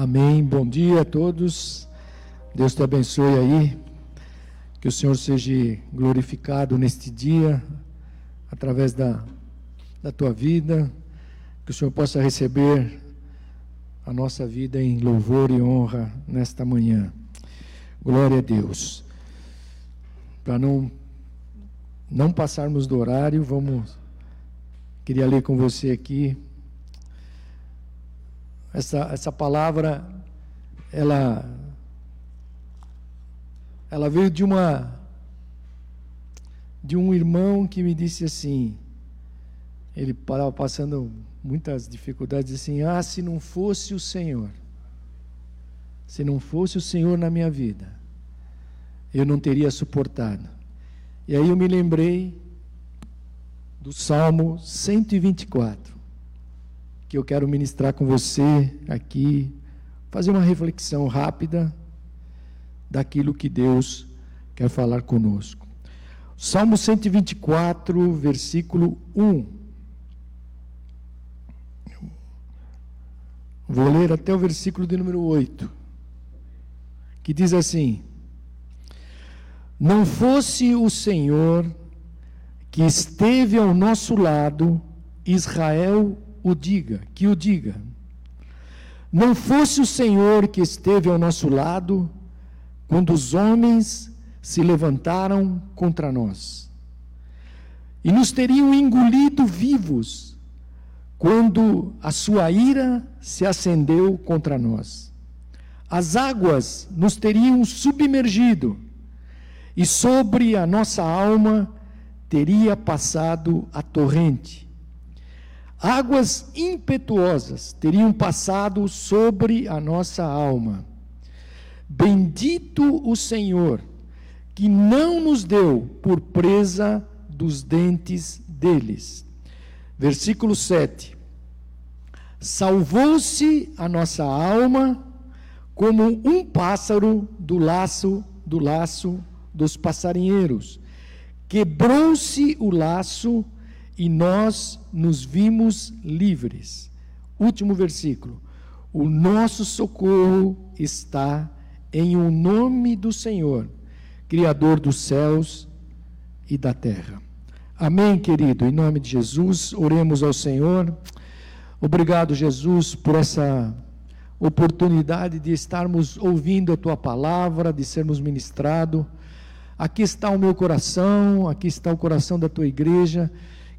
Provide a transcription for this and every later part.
Amém. Bom dia a todos. Deus te abençoe aí. Que o Senhor seja glorificado neste dia, através da, da tua vida. Que o Senhor possa receber a nossa vida em louvor e honra nesta manhã. Glória a Deus. Para não, não passarmos do horário, vamos. Queria ler com você aqui essa, essa palavra, ela, ela veio de uma de um irmão que me disse assim, ele estava passando muitas dificuldades, assim, ah, se não fosse o Senhor, se não fosse o Senhor na minha vida, eu não teria suportado. E aí eu me lembrei do Salmo 124 que eu quero ministrar com você aqui, fazer uma reflexão rápida daquilo que Deus quer falar conosco. Salmo 124, versículo 1. Vou ler até o versículo de número 8, que diz assim: Não fosse o Senhor que esteve ao nosso lado, Israel o diga, que o diga. Não fosse o Senhor que esteve ao nosso lado quando os homens se levantaram contra nós e nos teriam engolido vivos quando a sua ira se acendeu contra nós. As águas nos teriam submergido e sobre a nossa alma teria passado a torrente Águas impetuosas teriam passado sobre a nossa alma. Bendito o Senhor, que não nos deu por presa dos dentes deles. Versículo 7. Salvou-se a nossa alma como um pássaro do laço do laço dos passarinheiros. Quebrou-se o laço e nós nos vimos livres. Último versículo. O nosso socorro está em o nome do Senhor, Criador dos céus e da terra. Amém, querido. Em nome de Jesus, oremos ao Senhor. Obrigado, Jesus, por essa oportunidade de estarmos ouvindo a tua palavra, de sermos ministrados. Aqui está o meu coração, aqui está o coração da tua igreja.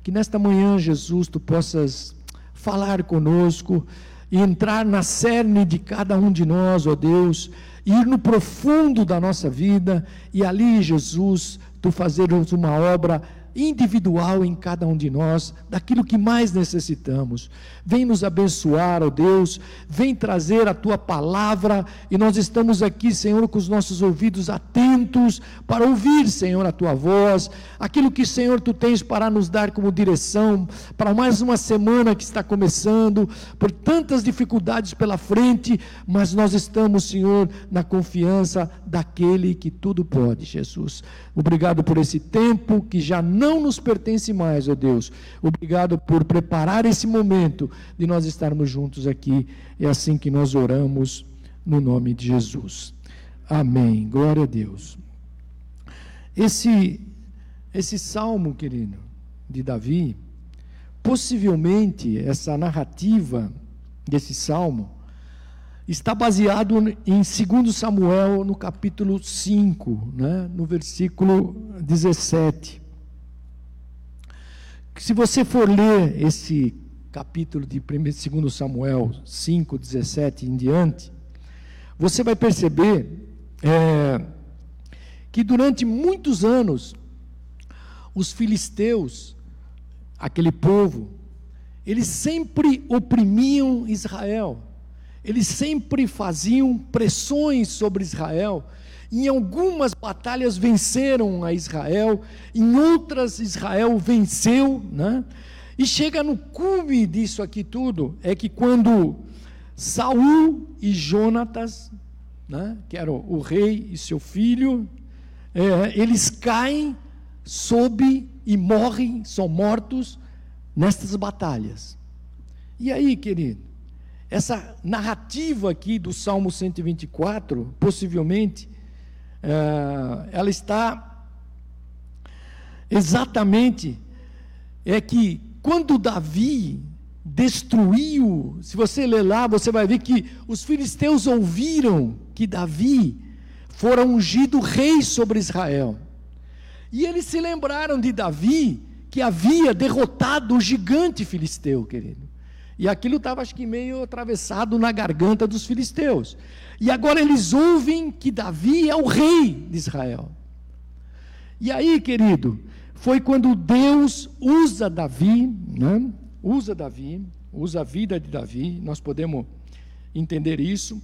Que nesta manhã, Jesus, tu possas falar conosco e entrar na cerne de cada um de nós, ó Deus, ir no profundo da nossa vida e ali, Jesus, tu fazeres uma obra individual em cada um de nós, daquilo que mais necessitamos. Vem nos abençoar, ó Deus, vem trazer a tua palavra, e nós estamos aqui, Senhor, com os nossos ouvidos atentos para ouvir, Senhor, a tua voz, aquilo que, Senhor, tu tens para nos dar como direção para mais uma semana que está começando, por tantas dificuldades pela frente, mas nós estamos, Senhor, na confiança daquele que tudo pode, Jesus. Obrigado por esse tempo que já não nos pertence mais, ó Deus. Obrigado por preparar esse momento de nós estarmos juntos aqui. É assim que nós oramos no nome de Jesus. Amém. Glória a Deus. Esse esse salmo, querido, de Davi, possivelmente essa narrativa desse salmo está baseado em 2 Samuel, no capítulo 5, né, no versículo 17. Se você for ler esse capítulo de 2 Samuel 5, 17 em diante, você vai perceber é, que durante muitos anos, os filisteus, aquele povo, eles sempre oprimiam Israel, eles sempre faziam pressões sobre Israel, em algumas batalhas venceram a Israel, em outras Israel venceu, né? E chega no cume disso aqui tudo, é que quando Saul e Jonatas, né, que era o rei e seu filho, é, eles caem sob e morrem, são mortos nestas batalhas. E aí, querido, essa narrativa aqui do Salmo 124, possivelmente, ela está exatamente é que quando Davi destruiu, se você ler lá, você vai ver que os filisteus ouviram que Davi fora ungido rei sobre Israel. E eles se lembraram de Davi, que havia derrotado o gigante filisteu, querido. E aquilo estava, acho que, meio atravessado na garganta dos filisteus. E agora eles ouvem que Davi é o rei de Israel. E aí, querido, foi quando Deus usa Davi, né? usa Davi, usa a vida de Davi, nós podemos entender isso.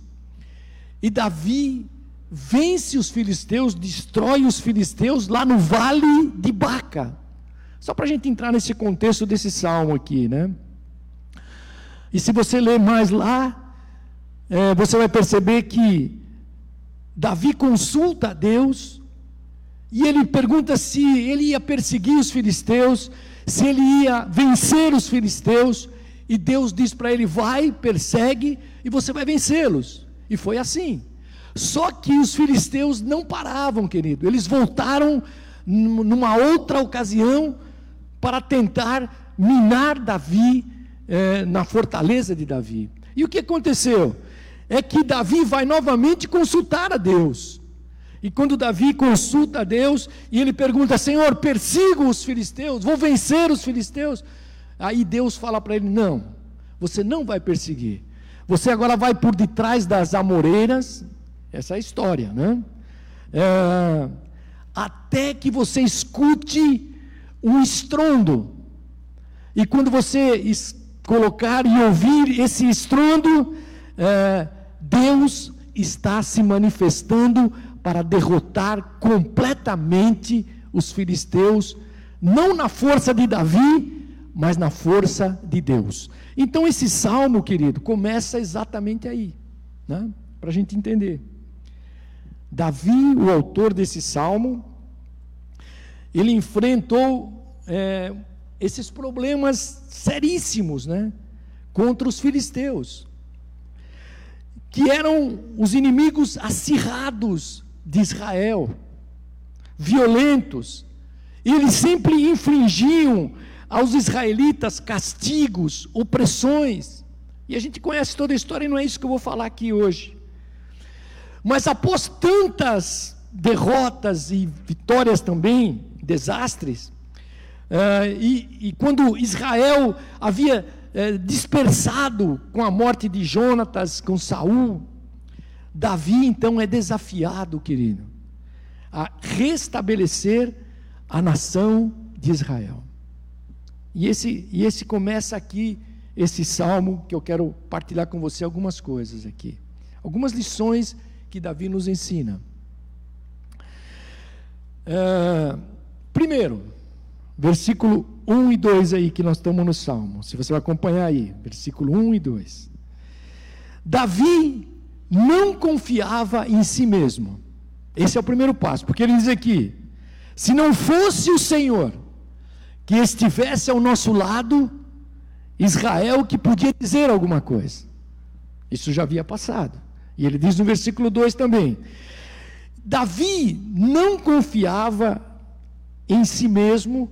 E Davi vence os filisteus, destrói os filisteus lá no vale de Baca. Só para a gente entrar nesse contexto desse salmo aqui, né? E se você ler mais lá, é, você vai perceber que Davi consulta a Deus e ele pergunta se ele ia perseguir os filisteus, se ele ia vencer os filisteus, e Deus diz para ele: vai, persegue, e você vai vencê-los. E foi assim. Só que os filisteus não paravam, querido, eles voltaram numa outra ocasião para tentar minar Davi é, na fortaleza de Davi. E o que aconteceu? É que Davi vai novamente consultar a Deus. E quando Davi consulta a Deus e ele pergunta: Senhor, persigo os filisteus, vou vencer os filisteus. Aí Deus fala para ele: Não, você não vai perseguir. Você agora vai por detrás das amoreiras. Essa é a história, né? É, até que você escute um estrondo. E quando você colocar e ouvir esse estrondo, é, Deus está se manifestando para derrotar completamente os filisteus, não na força de Davi, mas na força de Deus. Então, esse salmo, querido, começa exatamente aí, né? para a gente entender. Davi, o autor desse salmo, ele enfrentou é, esses problemas seríssimos, né? Contra os filisteus, que eram os inimigos acirrados de Israel, violentos, e eles sempre infligiam aos israelitas castigos, opressões. E a gente conhece toda a história e não é isso que eu vou falar aqui hoje. Mas após tantas derrotas e vitórias também, desastres, Uh, e, e, quando Israel havia uh, dispersado com a morte de Jonatas, com Saul, Davi então é desafiado, querido, a restabelecer a nação de Israel. E esse, e esse começa aqui, esse salmo, que eu quero partilhar com você algumas coisas aqui. Algumas lições que Davi nos ensina. Uh, primeiro, versículo 1 e 2 aí que nós estamos no Salmo. Se você vai acompanhar aí, versículo 1 e 2. Davi não confiava em si mesmo. Esse é o primeiro passo, porque ele diz aqui: se não fosse o Senhor que estivesse ao nosso lado, Israel que podia dizer alguma coisa. Isso já havia passado. E ele diz no versículo 2 também: Davi não confiava em si mesmo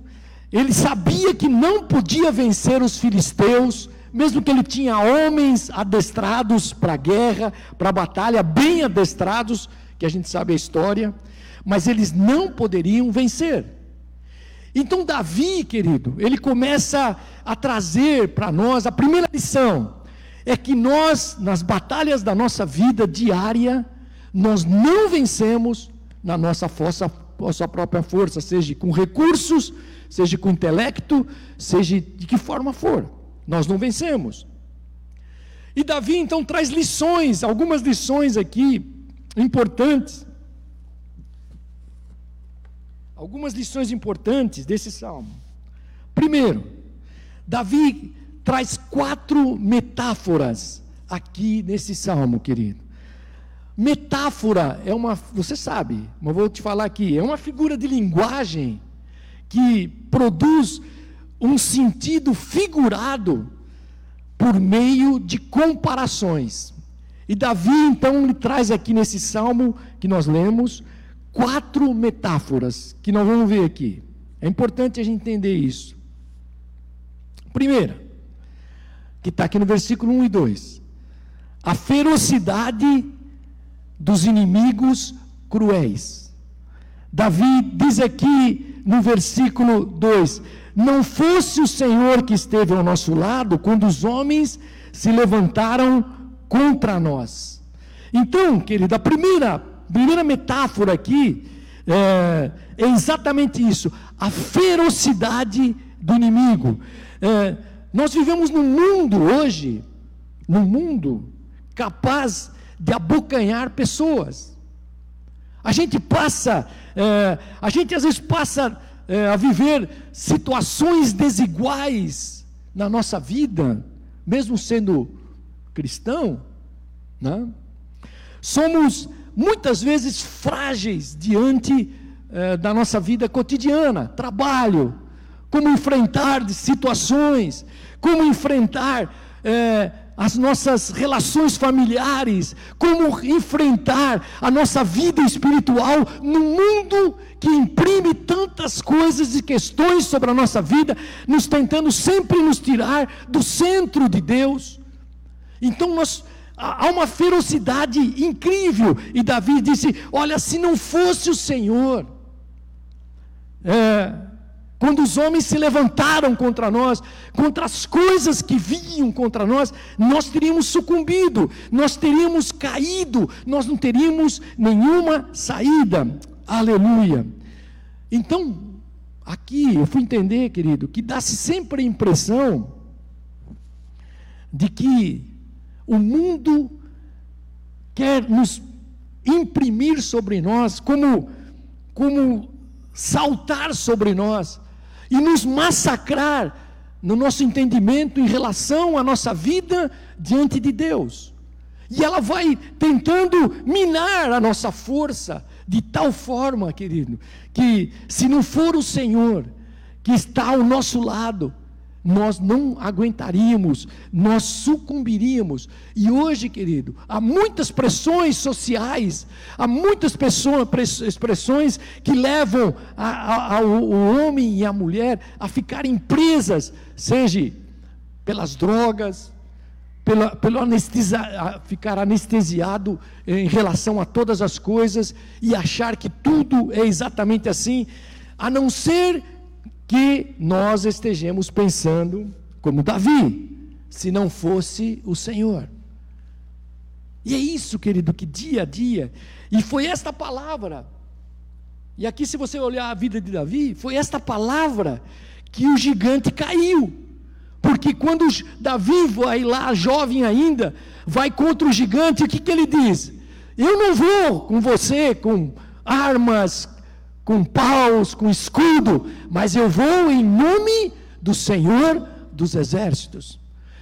ele sabia que não podia vencer os filisteus, mesmo que ele tinha homens adestrados para a guerra, para a batalha, bem adestrados, que a gente sabe a história, mas eles não poderiam vencer. Então, Davi, querido, ele começa a trazer para nós a primeira lição: é que nós, nas batalhas da nossa vida diária, nós não vencemos na nossa, força, nossa própria força, seja com recursos, seja com intelecto, seja de que forma for. Nós não vencemos. E Davi então traz lições, algumas lições aqui importantes. Algumas lições importantes desse salmo. Primeiro, Davi traz quatro metáforas aqui nesse salmo, querido. Metáfora é uma, você sabe, mas vou te falar aqui, é uma figura de linguagem que produz um sentido figurado por meio de comparações. E Davi, então, ele traz aqui nesse salmo que nós lemos, quatro metáforas que nós vamos ver aqui. É importante a gente entender isso. Primeira, que está aqui no versículo 1 e 2. A ferocidade dos inimigos cruéis. Davi diz aqui no versículo 2: Não fosse o Senhor que esteve ao nosso lado quando os homens se levantaram contra nós. Então, querido, a primeira, primeira metáfora aqui é, é exatamente isso: a ferocidade do inimigo. É, nós vivemos num mundo hoje, num mundo capaz de abocanhar pessoas. A gente passa, é, a gente às vezes passa é, a viver situações desiguais na nossa vida, mesmo sendo cristão, né? somos muitas vezes frágeis diante é, da nossa vida cotidiana, trabalho, como enfrentar situações, como enfrentar é, as nossas relações familiares, como enfrentar a nossa vida espiritual num mundo que imprime tantas coisas e questões sobre a nossa vida, nos tentando sempre nos tirar do centro de Deus. Então nós há uma ferocidade incrível e Davi disse: Olha, se não fosse o Senhor, é, quando os homens se levantaram contra nós, contra as coisas que vinham contra nós, nós teríamos sucumbido, nós teríamos caído, nós não teríamos nenhuma saída. Aleluia. Então, aqui eu fui entender, querido, que dá-se sempre a impressão de que o mundo quer nos imprimir sobre nós como como saltar sobre nós e nos massacrar no nosso entendimento em relação à nossa vida diante de Deus. E ela vai tentando minar a nossa força de tal forma, querido, que se não for o Senhor que está ao nosso lado, nós não aguentaríamos, nós sucumbiríamos. E hoje, querido, há muitas pressões sociais, há muitas pessoas, expressões que levam a, a, a, o homem e a mulher a ficarem presas, seja pelas drogas, pela, pelo anestesia, ficar anestesiado em relação a todas as coisas e achar que tudo é exatamente assim, a não ser que nós estejamos pensando como Davi, se não fosse o Senhor. E é isso, querido, que dia a dia, e foi esta palavra, e aqui, se você olhar a vida de Davi, foi esta palavra que o gigante caiu. Porque quando Davi vai lá, jovem ainda, vai contra o gigante, o que, que ele diz? Eu não vou com você com armas, com paus, com escudo, mas eu vou em nome do Senhor dos exércitos.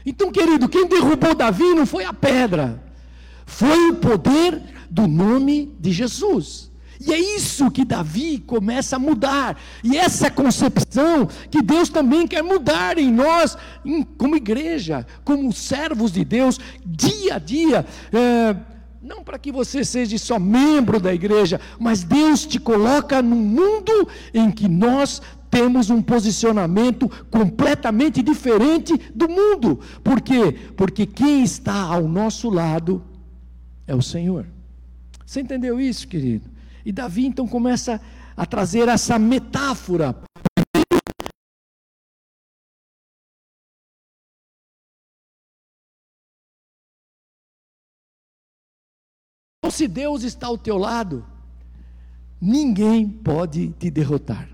Então, querido, quem derrubou Davi não foi a pedra, foi o poder do nome de Jesus. E é isso que Davi começa a mudar. E essa concepção que Deus também quer mudar em nós, em, como igreja, como servos de Deus, dia a dia. É, não para que você seja só membro da igreja, mas Deus te coloca num mundo em que nós temos um posicionamento completamente diferente do mundo. Por quê? Porque quem está ao nosso lado é o Senhor. Você entendeu isso, querido? E Davi então começa a trazer essa metáfora se Deus está ao teu lado, ninguém pode te derrotar.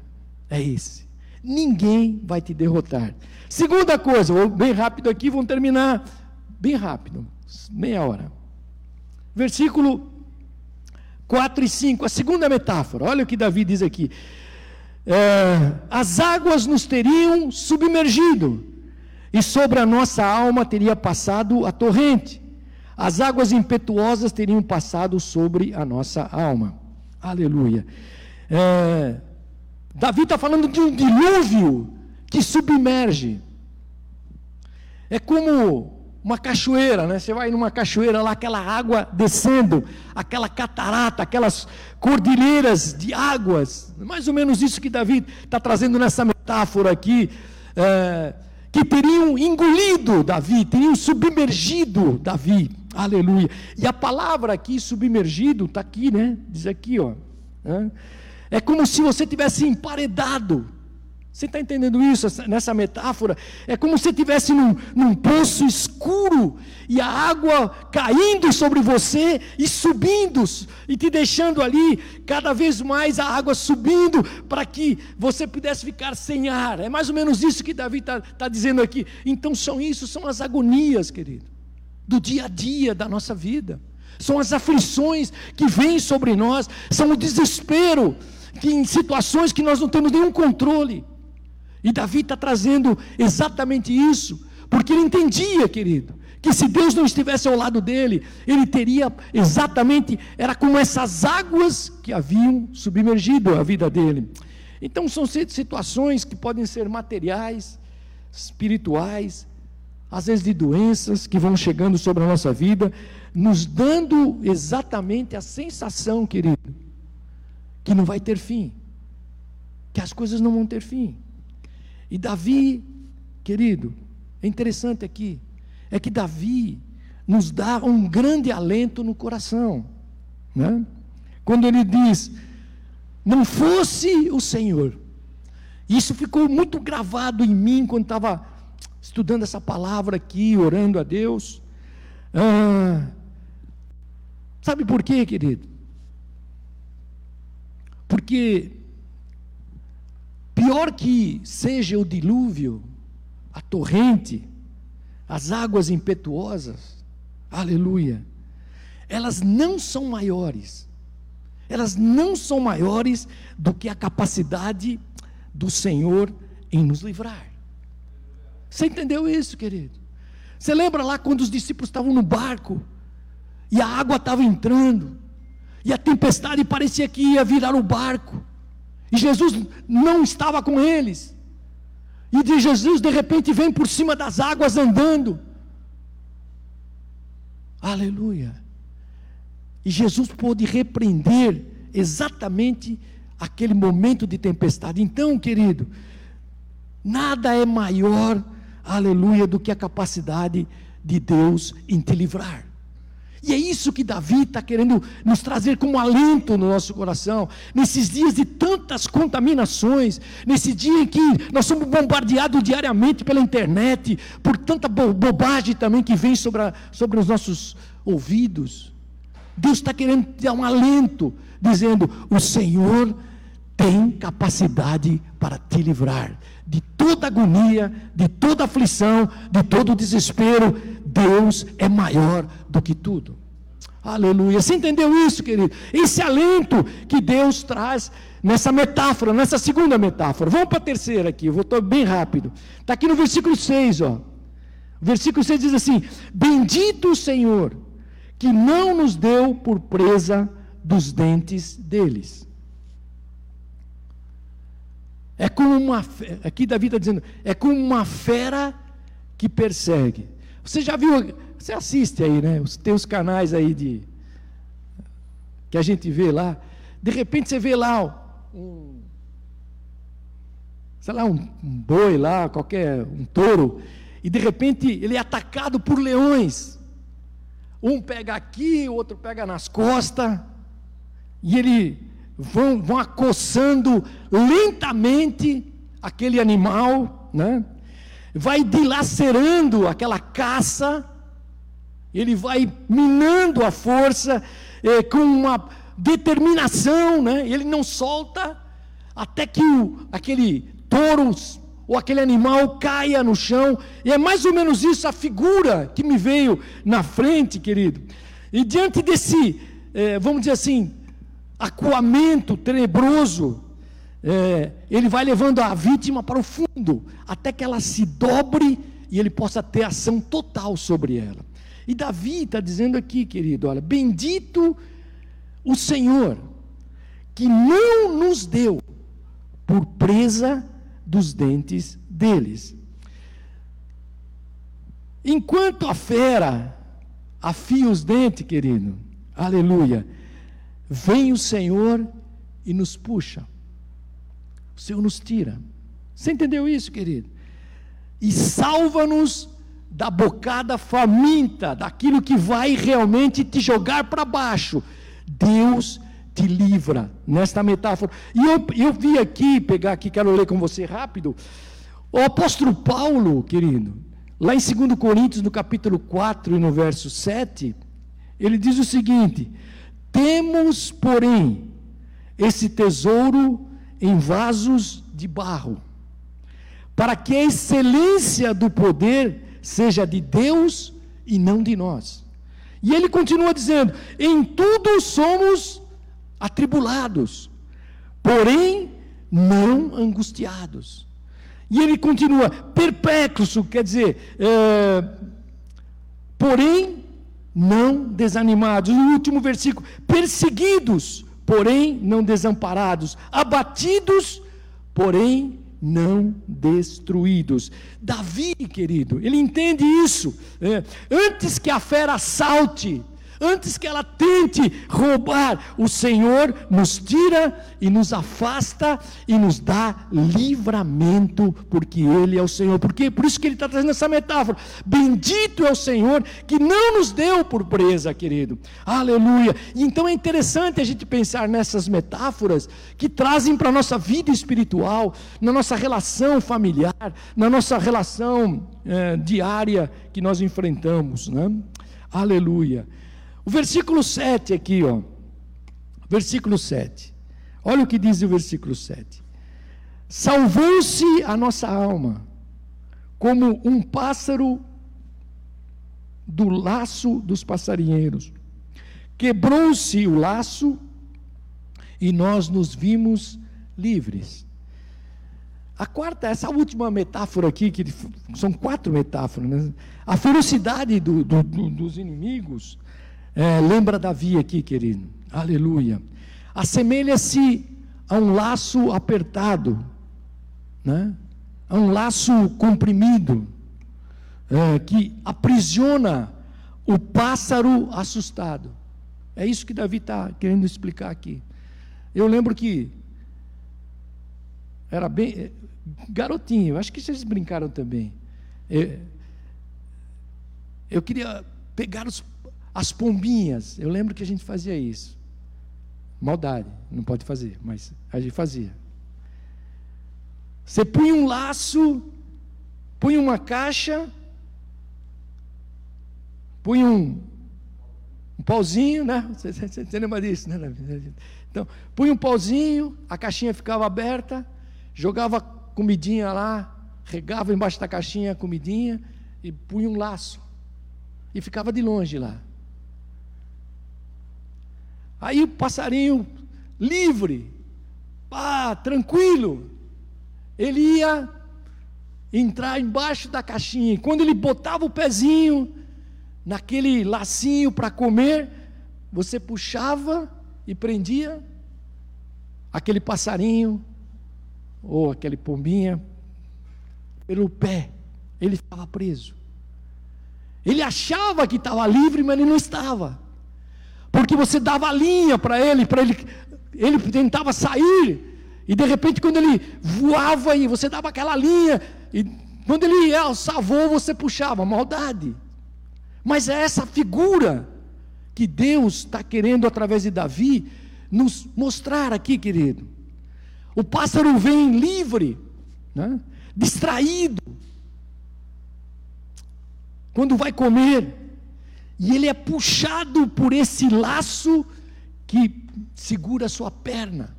É esse. Ninguém vai te derrotar. Segunda coisa, vou bem rápido aqui, vamos terminar bem rápido, meia hora. Versículo 4 e 5, a segunda metáfora, olha o que Davi diz aqui. É, as águas nos teriam submergido, e sobre a nossa alma teria passado a torrente as águas impetuosas teriam passado sobre a nossa alma. Aleluia. É, Davi está falando de um dilúvio que submerge. É como uma cachoeira, né? Você vai numa cachoeira lá, aquela água descendo, aquela catarata, aquelas cordilheiras de águas. Mais ou menos isso que Davi está trazendo nessa metáfora aqui. É, que teriam engolido Davi, teriam submergido Davi. Aleluia. E a palavra aqui, submergido, está aqui, né? Diz aqui, ó. É como se você tivesse emparedado você está entendendo isso nessa metáfora? É como se estivesse num, num poço escuro e a água caindo sobre você e subindo e te deixando ali, cada vez mais a água subindo para que você pudesse ficar sem ar. É mais ou menos isso que Davi está tá dizendo aqui. Então são isso, são as agonias, querido, do dia a dia da nossa vida. São as aflições que vêm sobre nós, são o desespero que em situações que nós não temos nenhum controle. E Davi está trazendo exatamente isso, porque ele entendia, querido, que se Deus não estivesse ao lado dele, ele teria exatamente, era como essas águas que haviam submergido a vida dele. Então são situações que podem ser materiais, espirituais, às vezes de doenças que vão chegando sobre a nossa vida, nos dando exatamente a sensação, querido, que não vai ter fim, que as coisas não vão ter fim. E Davi, querido, é interessante aqui, é que Davi nos dá um grande alento no coração, né? quando ele diz: Não fosse o Senhor. Isso ficou muito gravado em mim quando estava estudando essa palavra aqui, orando a Deus. Ah, sabe por quê, querido? Porque Pior que seja o dilúvio, a torrente, as águas impetuosas, aleluia, elas não são maiores, elas não são maiores do que a capacidade do Senhor em nos livrar. Você entendeu isso, querido? Você lembra lá quando os discípulos estavam no barco e a água estava entrando e a tempestade parecia que ia virar o barco? E Jesus não estava com eles. E de Jesus de repente vem por cima das águas andando. Aleluia. E Jesus pôde repreender exatamente aquele momento de tempestade. Então, querido, nada é maior, aleluia, do que a capacidade de Deus em te livrar. E é isso que Davi está querendo nos trazer como alento no nosso coração, nesses dias de tantas contaminações, nesse dia em que nós somos bombardeados diariamente pela internet, por tanta bobagem também que vem sobre, a, sobre os nossos ouvidos. Deus está querendo dar um alento, dizendo: O Senhor tem capacidade para te livrar de toda agonia, de toda aflição, de todo desespero Deus é maior do que tudo. Aleluia. Você entendeu isso, querido? Esse alento que Deus traz nessa metáfora, nessa segunda metáfora. Vamos para a terceira aqui, eu vou estar bem rápido. Está aqui no versículo 6, ó. O versículo 6 diz assim: Bendito o Senhor, que não nos deu por presa dos dentes deles. É como uma, aqui Davi está dizendo, é como uma fera que persegue. Você já viu, você assiste aí, né? Os teus canais aí de que a gente vê lá. De repente você vê lá um sei lá, um, um boi lá, qualquer um touro, e de repente ele é atacado por leões. Um pega aqui, o outro pega nas costas, e ele vão, vão acossando lentamente aquele animal, né? vai dilacerando aquela caça, ele vai minando a força eh, com uma determinação, né? ele não solta até que o, aquele touro ou aquele animal caia no chão, e é mais ou menos isso a figura que me veio na frente, querido. E diante desse, eh, vamos dizer assim, acuamento tenebroso, é, ele vai levando a vítima para o fundo, até que ela se dobre e ele possa ter ação total sobre ela. E Davi está dizendo aqui, querido, olha, bendito o Senhor, que não nos deu por presa dos dentes deles. Enquanto a fera afia os dentes, querido, aleluia, vem o Senhor e nos puxa. O Senhor nos tira. Você entendeu isso, querido? E salva-nos da bocada faminta, daquilo que vai realmente te jogar para baixo. Deus te livra nesta metáfora. E eu, eu vi aqui, pegar aqui, quero ler com você rápido. O apóstolo Paulo, querido, lá em 2 Coríntios, no capítulo 4 e no verso 7, ele diz o seguinte: Temos, porém, esse tesouro em vasos de barro, para que a excelência do poder seja de Deus e não de nós. E ele continua dizendo: Em tudo somos atribulados, porém não angustiados. E ele continua, perplexo, quer dizer, é, porém não desanimados. No último versículo, perseguidos, porém não desamparados, abatidos, porém não destruídos. Davi, querido, ele entende isso. É, antes que a fera salte, Antes que ela tente roubar, o Senhor nos tira e nos afasta e nos dá livramento, porque Ele é o Senhor. Porque por isso que ele está trazendo essa metáfora. Bendito é o Senhor que não nos deu por presa, querido. Aleluia. Então é interessante a gente pensar nessas metáforas que trazem para a nossa vida espiritual, na nossa relação familiar, na nossa relação é, diária que nós enfrentamos. Né? Aleluia. O versículo 7 aqui, ó. Versículo 7. Olha o que diz o versículo 7. Salvou-se a nossa alma, como um pássaro do laço dos passarinheiros. Quebrou-se o laço e nós nos vimos livres. A quarta, essa última metáfora aqui, que são quatro metáforas, né? a ferocidade do, do, do, dos inimigos, é, lembra Davi aqui, querido. Aleluia. Assemelha-se a um laço apertado, né? a um laço comprimido, é, que aprisiona o pássaro assustado. É isso que Davi está querendo explicar aqui. Eu lembro que era bem é, garotinho, acho que vocês brincaram também. Eu, eu queria pegar os as pombinhas, eu lembro que a gente fazia isso. Maldade, não pode fazer, mas a gente fazia. Você punha um laço, punha uma caixa, punha um, um pauzinho, né? Você, você, você lembra disso, né? Então, punha um pauzinho, a caixinha ficava aberta, jogava comidinha lá, regava embaixo da caixinha a comidinha e punha um laço. E ficava de longe lá. Aí o passarinho livre, ah, tranquilo, ele ia entrar embaixo da caixinha. E quando ele botava o pezinho naquele lacinho para comer, você puxava e prendia aquele passarinho ou aquele pombinha pelo pé. Ele ficava preso. Ele achava que estava livre, mas ele não estava porque você dava linha para ele, para ele, ele tentava sair, e de repente quando ele voava e você dava aquela linha, e quando ele alçava voo, você puxava, maldade. Mas é essa figura que Deus está querendo através de Davi nos mostrar aqui, querido. O pássaro vem livre, né? distraído, quando vai comer, e ele é puxado por esse laço que segura a sua perna.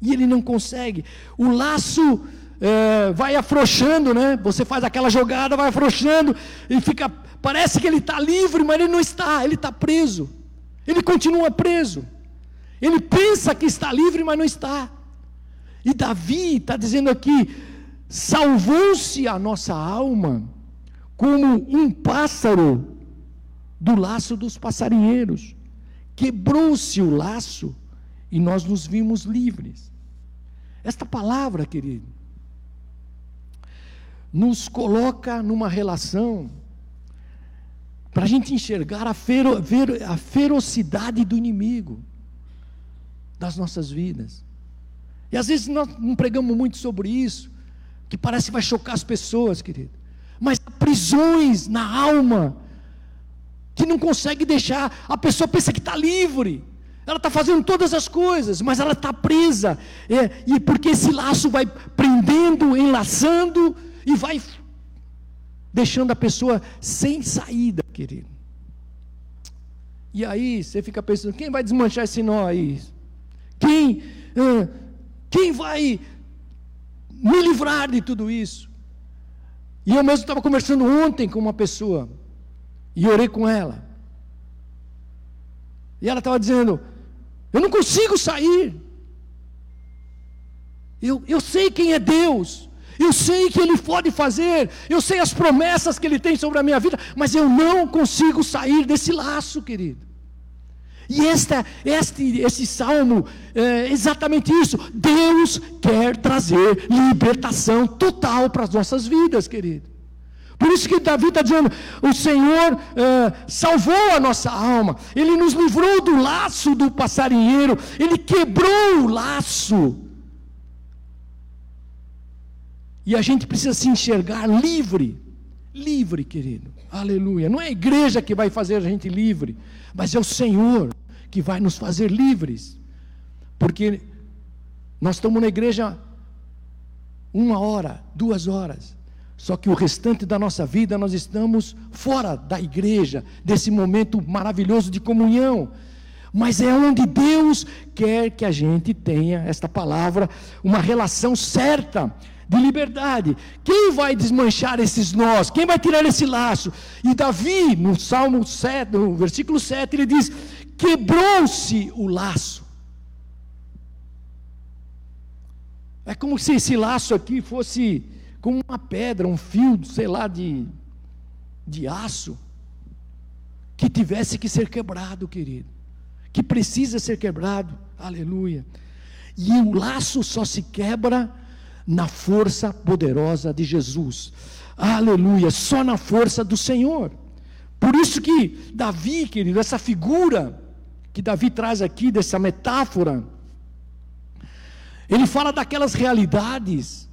E ele não consegue. O laço é, vai afrouxando, né? Você faz aquela jogada, vai afrouxando, e fica. Parece que ele está livre, mas ele não está, ele está preso. Ele continua preso. Ele pensa que está livre, mas não está. E Davi está dizendo aqui: salvou-se a nossa alma como um pássaro do laço dos passarinheiros. Quebrou-se o laço e nós nos vimos livres. Esta palavra, querido, nos coloca numa relação para a gente enxergar a, fero, a ferocidade do inimigo das nossas vidas. E às vezes nós não pregamos muito sobre isso, que parece que vai chocar as pessoas, querido. Mas prisões na alma, que não consegue deixar, a pessoa pensa que está livre, ela está fazendo todas as coisas, mas ela está presa, é, e porque esse laço vai prendendo, enlaçando, e vai deixando a pessoa sem saída, querido. E aí você fica pensando: quem vai desmanchar esse nó aí? Quem, uh, quem vai me livrar de tudo isso? E eu mesmo estava conversando ontem com uma pessoa, e orei com ela. E ela estava dizendo: Eu não consigo sair. Eu, eu sei quem é Deus. Eu sei que Ele pode fazer, eu sei as promessas que Ele tem sobre a minha vida, mas eu não consigo sair desse laço, querido. E esta, este, esse salmo é exatamente isso. Deus quer trazer libertação total para as nossas vidas, querido. Por isso que Davi está dizendo: o Senhor é, salvou a nossa alma, Ele nos livrou do laço do passarinheiro, Ele quebrou o laço e a gente precisa se enxergar livre. Livre, querido. Aleluia. Não é a igreja que vai fazer a gente livre, mas é o Senhor que vai nos fazer livres. Porque nós estamos na igreja uma hora, duas horas. Só que o restante da nossa vida nós estamos fora da igreja, desse momento maravilhoso de comunhão. Mas é onde Deus quer que a gente tenha esta palavra, uma relação certa de liberdade. Quem vai desmanchar esses nós? Quem vai tirar esse laço? E Davi, no Salmo 7, no versículo 7, ele diz: Quebrou-se o laço. É como se esse laço aqui fosse como uma pedra, um fio, sei lá, de, de aço, que tivesse que ser quebrado, querido. Que precisa ser quebrado. Aleluia. E o laço só se quebra na força poderosa de Jesus. Aleluia, só na força do Senhor. Por isso que Davi, querido, essa figura que Davi traz aqui, dessa metáfora, ele fala daquelas realidades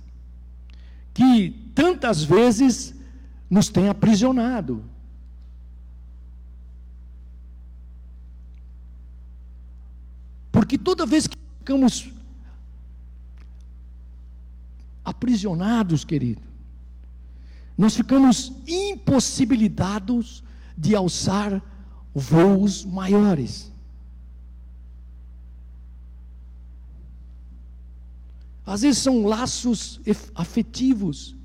que tantas vezes nos têm aprisionado. Porque toda vez que ficamos aprisionados, querido. Nós ficamos impossibilitados de alçar voos maiores. Às vezes são laços afetivos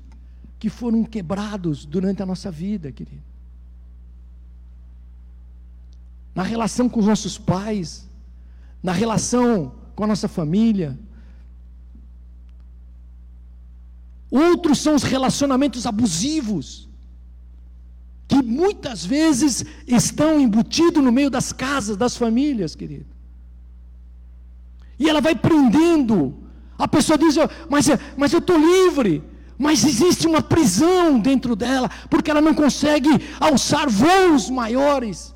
que foram quebrados durante a nossa vida, querido. Na relação com os nossos pais, na relação com a nossa família, Outros são os relacionamentos abusivos, que muitas vezes estão embutidos no meio das casas, das famílias, querido. E ela vai prendendo. A pessoa diz, mas, mas eu estou livre. Mas existe uma prisão dentro dela, porque ela não consegue alçar voos maiores.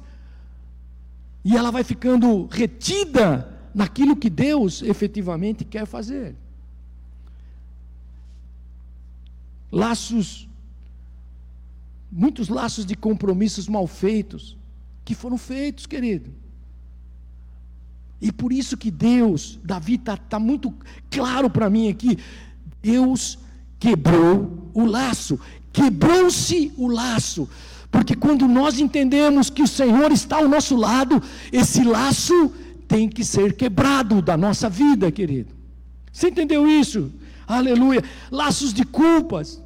E ela vai ficando retida naquilo que Deus efetivamente quer fazer. laços, muitos laços de compromissos mal feitos, que foram feitos, querido. E por isso que Deus, Davi está tá muito claro para mim aqui, Deus quebrou o laço, quebrou-se o laço, porque quando nós entendemos que o Senhor está ao nosso lado, esse laço tem que ser quebrado da nossa vida, querido. Você entendeu isso? Aleluia. Laços de culpas,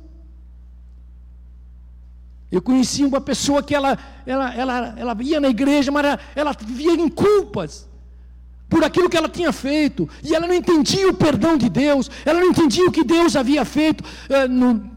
eu conheci uma pessoa que ela, ela, ela, ela ia na igreja, mas ela, ela via em culpas por aquilo que ela tinha feito, e ela não entendia o perdão de Deus, ela não entendia o que Deus havia feito eh, no,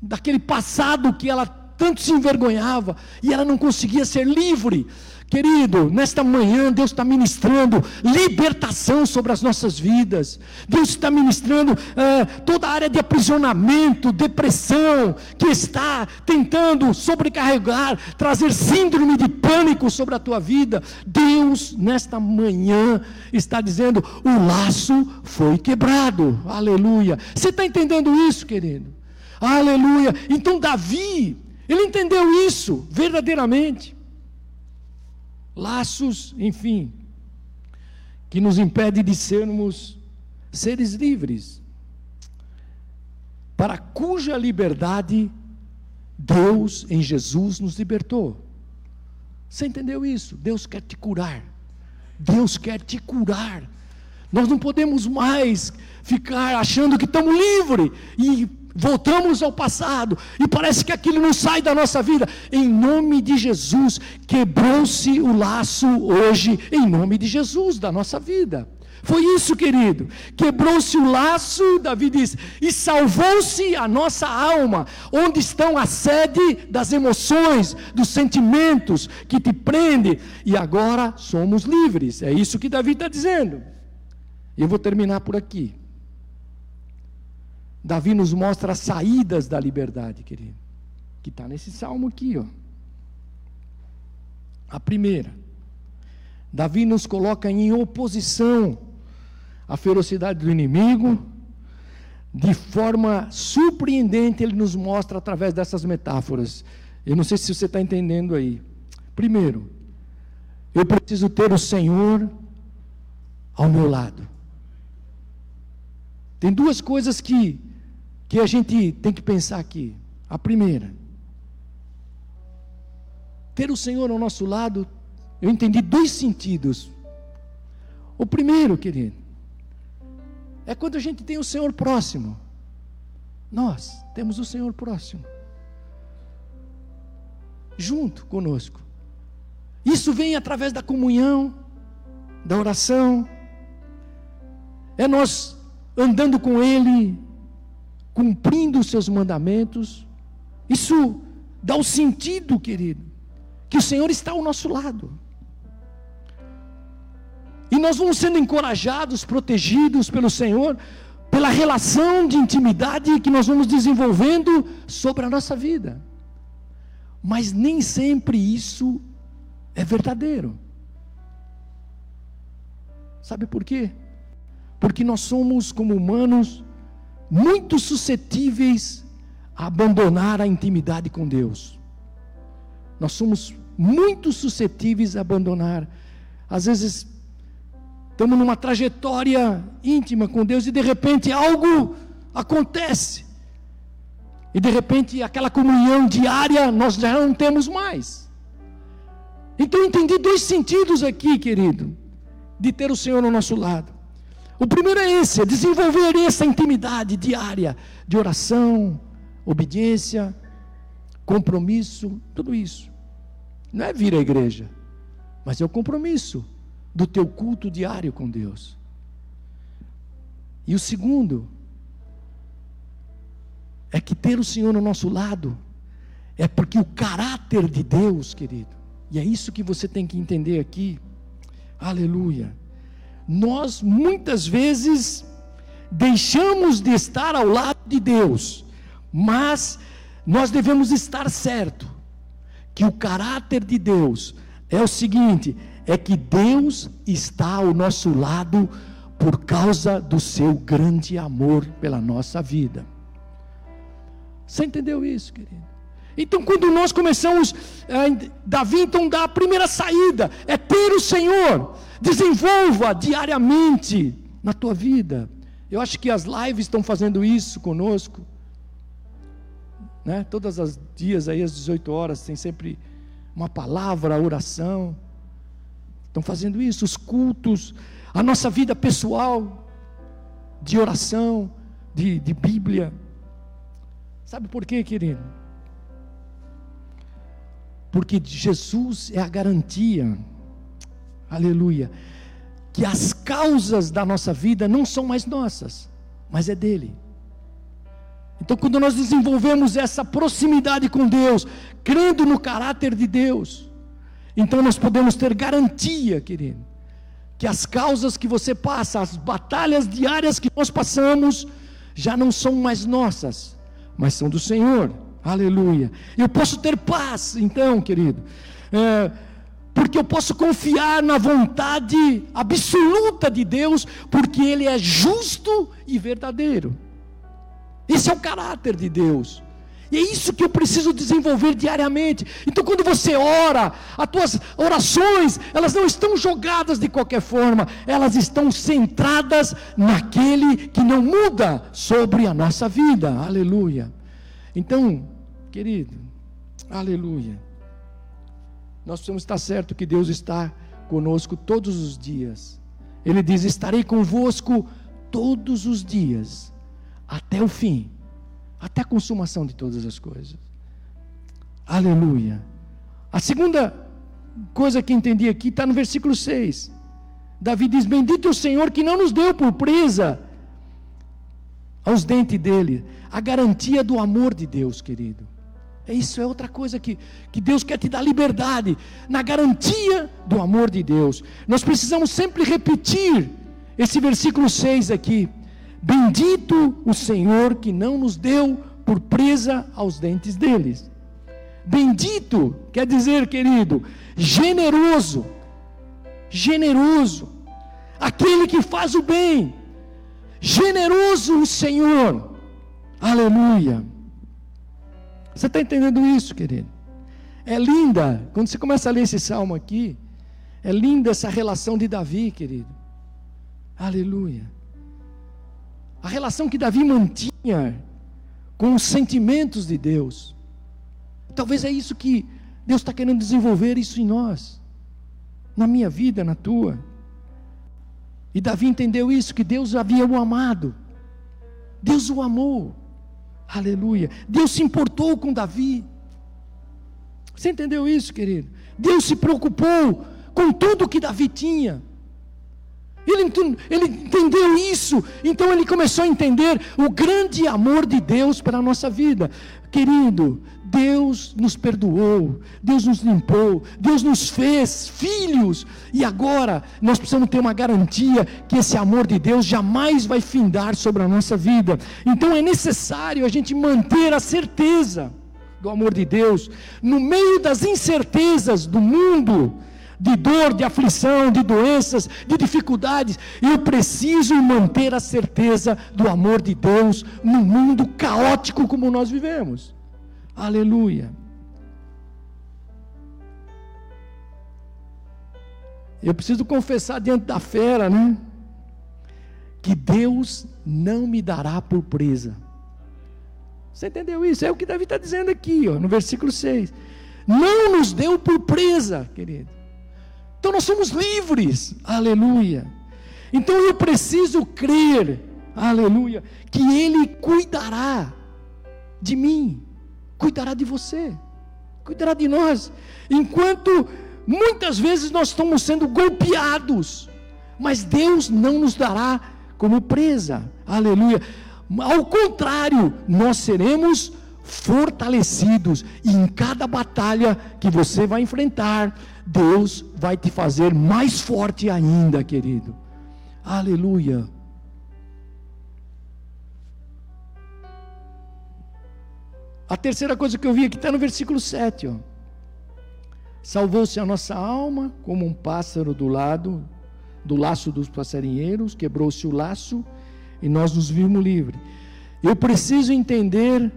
daquele passado que ela tanto se envergonhava, e ela não conseguia ser livre. Querido, nesta manhã Deus está ministrando libertação sobre as nossas vidas. Deus está ministrando é, toda a área de aprisionamento, depressão, que está tentando sobrecarregar, trazer síndrome de pânico sobre a tua vida. Deus, nesta manhã, está dizendo: o laço foi quebrado. Aleluia. Você está entendendo isso, querido? Aleluia. Então, Davi, ele entendeu isso verdadeiramente laços, enfim, que nos impede de sermos seres livres, para cuja liberdade Deus em Jesus nos libertou. Você entendeu isso? Deus quer te curar. Deus quer te curar. Nós não podemos mais ficar achando que estamos livres e voltamos ao passado e parece que aquilo não sai da nossa vida. Em nome de Jesus, quebrou-se o laço hoje, em nome de Jesus, da nossa vida. Foi isso, querido. Quebrou-se o laço, Davi diz, e salvou-se a nossa alma, onde estão a sede das emoções, dos sentimentos que te prende, e agora somos livres. É isso que Davi está dizendo. Eu vou terminar por aqui. Davi nos mostra as saídas da liberdade, querido. Que está nesse salmo aqui, ó. A primeira. Davi nos coloca em oposição à ferocidade do inimigo. De forma surpreendente, ele nos mostra através dessas metáforas. Eu não sei se você está entendendo aí. Primeiro, eu preciso ter o Senhor ao meu lado. Tem duas coisas que que a gente tem que pensar aqui. A primeira, ter o Senhor ao nosso lado, eu entendi dois sentidos. O primeiro, querido, é quando a gente tem o Senhor próximo. Nós temos o Senhor próximo, junto conosco. Isso vem através da comunhão, da oração, é nós andando com Ele, cumprindo os seus mandamentos. Isso dá o sentido, querido, que o Senhor está ao nosso lado. E nós vamos sendo encorajados, protegidos pelo Senhor, pela relação de intimidade que nós vamos desenvolvendo sobre a nossa vida. Mas nem sempre isso é verdadeiro. Sabe por quê? Porque nós somos, como humanos, muito suscetíveis a abandonar a intimidade com Deus. Nós somos muito suscetíveis a abandonar. Às vezes, estamos numa trajetória íntima com Deus e de repente algo acontece. E de repente aquela comunhão diária nós já não temos mais. Então eu entendi dois sentidos aqui, querido, de ter o Senhor ao nosso lado. O primeiro é esse, é desenvolver essa intimidade diária de oração, obediência, compromisso, tudo isso. Não é vir à igreja, mas é o compromisso do teu culto diário com Deus. E o segundo é que ter o Senhor no nosso lado é porque o caráter de Deus, querido, e é isso que você tem que entender aqui. Aleluia nós muitas vezes deixamos de estar ao lado de Deus, mas nós devemos estar certo que o caráter de Deus é o seguinte: é que Deus está ao nosso lado por causa do seu grande amor pela nossa vida. Você entendeu isso, querido? Então, quando nós começamos, eh, Davi então dá a primeira saída, é ter o Senhor. Desenvolva diariamente na tua vida. Eu acho que as lives estão fazendo isso conosco. Né? Todas as dias aí às 18 horas tem sempre uma palavra, oração. Estão fazendo isso, os cultos, a nossa vida pessoal de oração, de, de Bíblia. Sabe por quê, querido? Porque Jesus é a garantia aleluia, que as causas da nossa vida não são mais nossas, mas é dele. Então, quando nós desenvolvemos essa proximidade com Deus, crendo no caráter de Deus, Então nós podemos ter garantia, querido, que as causas que você passa, as batalhas diárias que nós passamos, já não são mais nossas, mas são do Senhor. Aleluia. Eu posso ter paz, então, querido, é, porque eu posso confiar na vontade absoluta de Deus, porque Ele é justo e verdadeiro. Esse é o caráter de Deus. E é isso que eu preciso desenvolver diariamente. Então, quando você ora, as tuas orações, elas não estão jogadas de qualquer forma, elas estão centradas naquele que não muda sobre a nossa vida. Aleluia. Então, querido, aleluia. Nós precisamos estar certo que Deus está conosco todos os dias. Ele diz: Estarei convosco todos os dias, até o fim até a consumação de todas as coisas. Aleluia. A segunda coisa que entendi aqui está no versículo 6. Davi diz: Bendito é o Senhor que não nos deu por presa aos dentes dele. A garantia do amor de Deus, querido. É isso, é outra coisa que, que Deus quer te dar liberdade, na garantia do amor de Deus. Nós precisamos sempre repetir esse versículo 6 aqui. Bendito o Senhor que não nos deu por presa aos dentes deles. Bendito quer dizer, querido, generoso, generoso, aquele que faz o bem, generoso o Senhor, aleluia. Você está entendendo isso, querido? É linda, quando você começa a ler esse salmo aqui, é linda essa relação de Davi, querido, aleluia a relação que Davi mantinha com os sentimentos de Deus. Talvez é isso que Deus está querendo desenvolver isso em nós, na minha vida, na tua. E Davi entendeu isso, que Deus havia o amado, Deus o amou, aleluia. Deus se importou com Davi. Você entendeu isso, querido? Deus se preocupou com tudo que Davi tinha. Ele, ele entendeu isso, então ele começou a entender o grande amor de Deus para a nossa vida. Querido, Deus nos perdoou, Deus nos limpou, Deus nos fez filhos, e agora nós precisamos ter uma garantia que esse amor de Deus jamais vai findar sobre a nossa vida. Então é necessário a gente manter a certeza do amor de Deus no meio das incertezas do mundo de dor, de aflição, de doenças, de dificuldades. Eu preciso manter a certeza do amor de Deus no mundo caótico como nós vivemos. Aleluia. Eu preciso confessar diante da fera, né? Que Deus não me dará por presa. Você entendeu isso? É o que Davi está dizendo aqui, ó, no versículo 6. Não nos deu por presa, querido. Então nós somos livres, aleluia. Então eu preciso crer, aleluia, que Ele cuidará de mim, cuidará de você, cuidará de nós, enquanto muitas vezes nós estamos sendo golpeados, mas Deus não nos dará como presa, aleluia. Ao contrário, nós seremos fortalecidos, e em cada batalha que você vai enfrentar, Deus vai te fazer mais forte ainda, querido. Aleluia. A terceira coisa que eu vi aqui está no versículo 7. Salvou-se a nossa alma como um pássaro do lado do laço dos passarinheiros, quebrou-se o laço e nós nos vimos livres. Eu preciso entender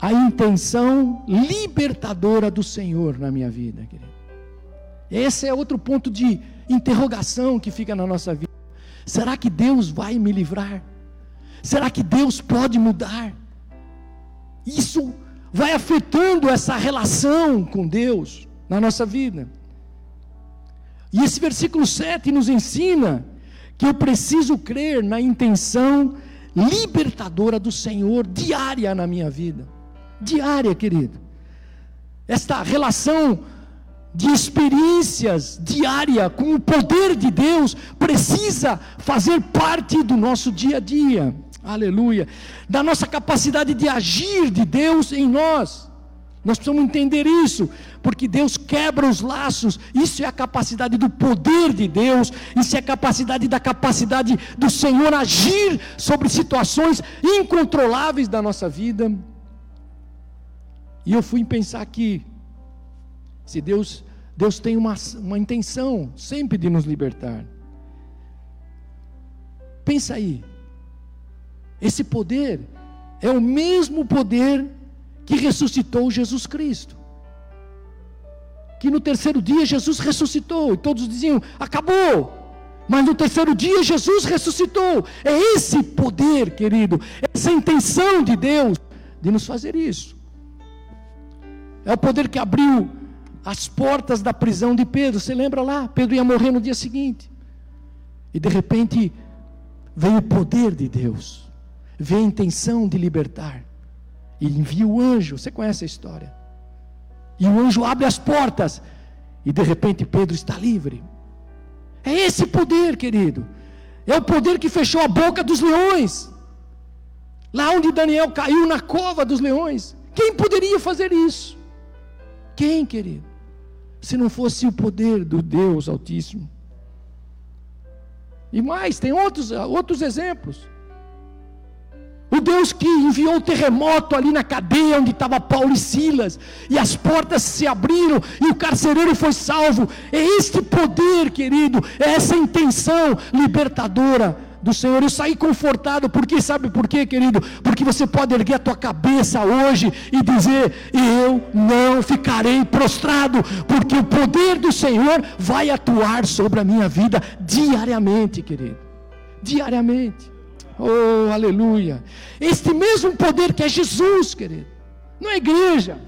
a intenção libertadora do Senhor na minha vida, querido. Esse é outro ponto de interrogação que fica na nossa vida. Será que Deus vai me livrar? Será que Deus pode mudar? Isso vai afetando essa relação com Deus na nossa vida. E esse versículo 7 nos ensina que eu preciso crer na intenção libertadora do Senhor diária na minha vida. Diária, querido. Esta relação de experiências diária com o poder de Deus precisa fazer parte do nosso dia a dia. Aleluia. Da nossa capacidade de agir de Deus em nós. Nós precisamos entender isso, porque Deus quebra os laços. Isso é a capacidade do poder de Deus, isso é a capacidade da capacidade do Senhor agir sobre situações incontroláveis da nossa vida. E eu fui pensar aqui, se Deus, Deus tem uma, uma intenção sempre de nos libertar. Pensa aí, esse poder é o mesmo poder que ressuscitou Jesus Cristo. Que no terceiro dia Jesus ressuscitou, e todos diziam: acabou. Mas no terceiro dia Jesus ressuscitou. É esse poder, querido, essa intenção de Deus de nos fazer isso. É o poder que abriu as portas da prisão de Pedro. Você lembra lá? Pedro ia morrer no dia seguinte. E de repente veio o poder de Deus, veio a intenção de libertar. E envia o anjo. Você conhece a história? E o anjo abre as portas. E de repente Pedro está livre. É esse poder, querido. É o poder que fechou a boca dos leões. Lá onde Daniel caiu na cova dos leões. Quem poderia fazer isso? Quem, querido? Se não fosse o poder do Deus Altíssimo. E mais, tem outros, outros exemplos. O Deus que enviou o terremoto ali na cadeia onde estava Paulo e Silas, e as portas se abriram e o carcereiro foi salvo. É este poder, querido, é essa intenção libertadora do Senhor. Eu saí confortado, porque sabe por quê, querido? Porque você pode erguer a tua cabeça hoje e dizer: Eu não ficarei prostrado, porque o poder do Senhor vai atuar sobre a minha vida diariamente, querido. Diariamente. Oh, aleluia. Este mesmo poder que é Jesus, querido, não é igreja,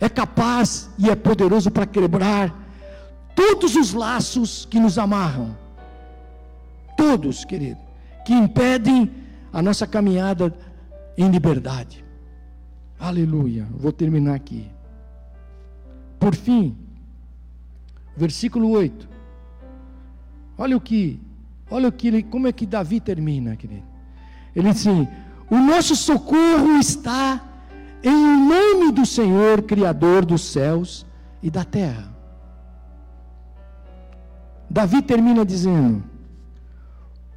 é capaz e é poderoso para quebrar todos os laços que nos amarram todos, querido, que impedem a nossa caminhada em liberdade. Aleluia. Vou terminar aqui. Por fim, versículo 8. Olha o que, olha que, como é que Davi termina, querido. Ele diz assim: "O nosso socorro está em nome do Senhor, criador dos céus e da terra." Davi termina dizendo: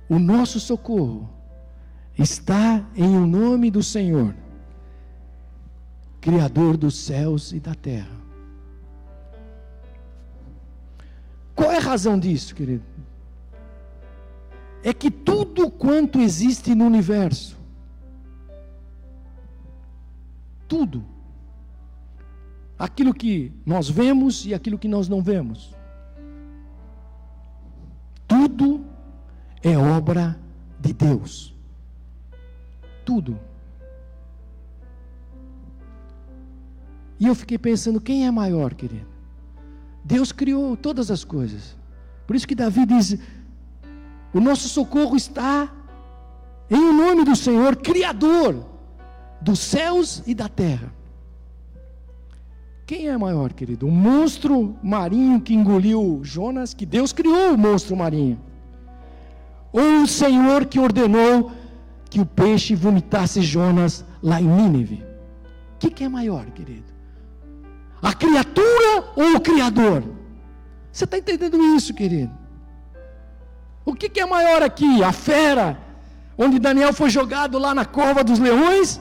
o nosso socorro está em o nome do Senhor, Criador dos céus e da terra. Qual é a razão disso, querido? É que tudo quanto existe no universo, tudo, aquilo que nós vemos e aquilo que nós não vemos, tudo é obra de Deus. Tudo. E eu fiquei pensando: quem é maior, querido? Deus criou todas as coisas. Por isso que Davi diz: o nosso socorro está em o nome do Senhor, Criador dos céus e da terra. Quem é maior, querido? O monstro marinho que engoliu Jonas, que Deus criou o monstro marinho ou o Senhor que ordenou que o peixe vomitasse Jonas lá em Nínive? O que, que é maior, querido? A criatura ou o Criador? Você está entendendo isso, querido? O que, que é maior aqui? A fera, onde Daniel foi jogado lá na cova dos leões?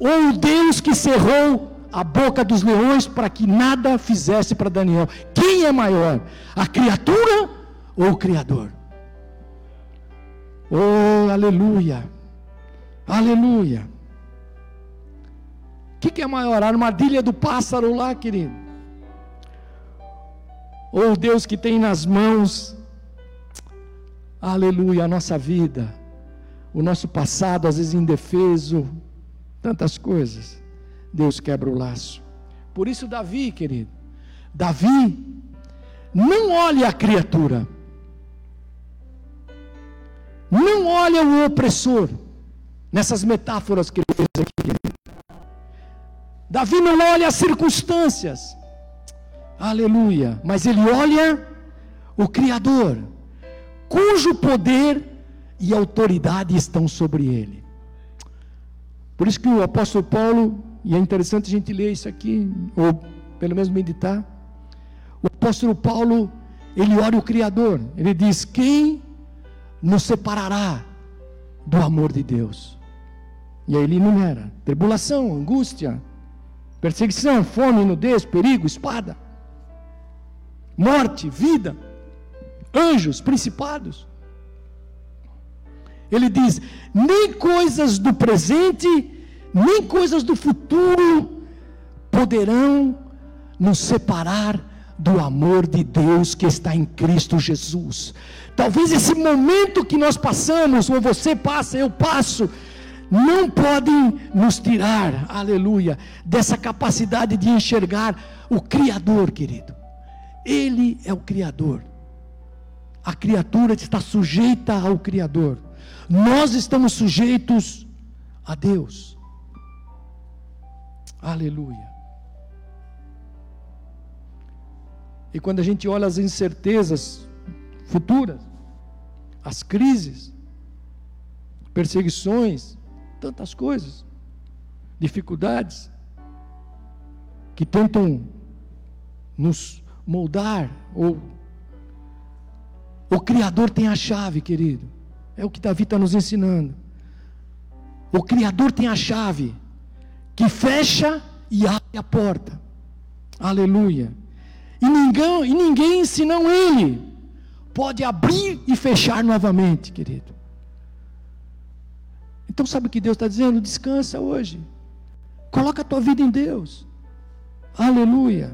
Ou o Deus que cerrou a boca dos leões para que nada fizesse para Daniel? Quem é maior? A criatura ou o Criador? Oh, aleluia! Aleluia! O que, que é maior? A armadilha do pássaro lá, querido? Ou oh, Deus que tem nas mãos, aleluia, a nossa vida, o nosso passado, às vezes indefeso, tantas coisas. Deus quebra o laço. Por isso, Davi, querido, Davi, não olhe a criatura, não olha o opressor nessas metáforas que ele fez aqui. Davi não olha as circunstâncias. Aleluia. Mas ele olha o Criador, cujo poder e autoridade estão sobre ele. Por isso que o apóstolo Paulo, e é interessante a gente ler isso aqui, ou pelo menos meditar. O apóstolo Paulo, ele ora o Criador. Ele diz: Quem nos separará do amor de Deus? E aí ele enumera: tribulação, angústia, perseguição, fome, nudez, perigo, espada, morte, vida, anjos, principados. Ele diz: nem coisas do presente, nem coisas do futuro poderão nos separar do amor de Deus que está em Cristo Jesus. Talvez esse momento que nós passamos, ou você passa, eu passo, não podem nos tirar, aleluia, dessa capacidade de enxergar o Criador, querido. Ele é o Criador. A criatura está sujeita ao Criador. Nós estamos sujeitos a Deus. Aleluia. E quando a gente olha as incertezas futuras, as crises, perseguições, tantas coisas, dificuldades, que tentam nos moldar, ou o Criador tem a chave, querido, é o que Davi está nos ensinando. O Criador tem a chave que fecha e abre a porta. Aleluia. E ninguém, e ninguém senão Ele pode abrir e fechar novamente, querido. Então sabe o que Deus está dizendo? Descansa hoje. Coloca a tua vida em Deus. Aleluia.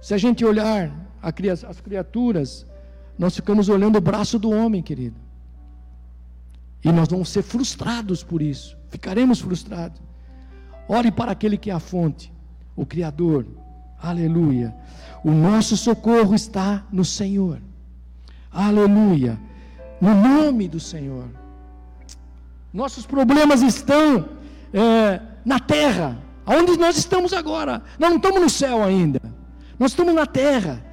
Se a gente olhar as criaturas, nós ficamos olhando o braço do homem, querido. E nós vamos ser frustrados por isso. Ficaremos frustrados. Ore para aquele que é a fonte, o Criador, Aleluia. O nosso socorro está no Senhor. Aleluia. No nome do Senhor. Nossos problemas estão é, na terra, aonde nós estamos agora. Nós não estamos no céu ainda. Nós estamos na terra.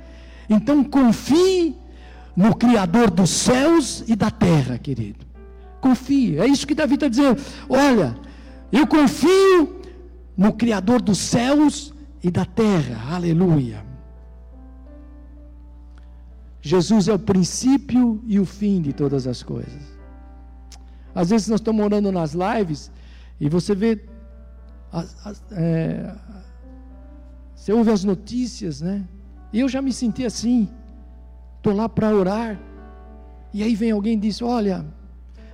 Então confie no Criador dos céus e da terra, querido. Confie. É isso que Davi está dizendo. Olha, eu confio no Criador dos céus e da terra. Aleluia. Jesus é o princípio e o fim de todas as coisas. Às vezes nós estamos orando nas lives e você vê, as, as, é, você ouve as notícias, né? Eu já me senti assim. Estou lá para orar. E aí vem alguém e diz: Olha,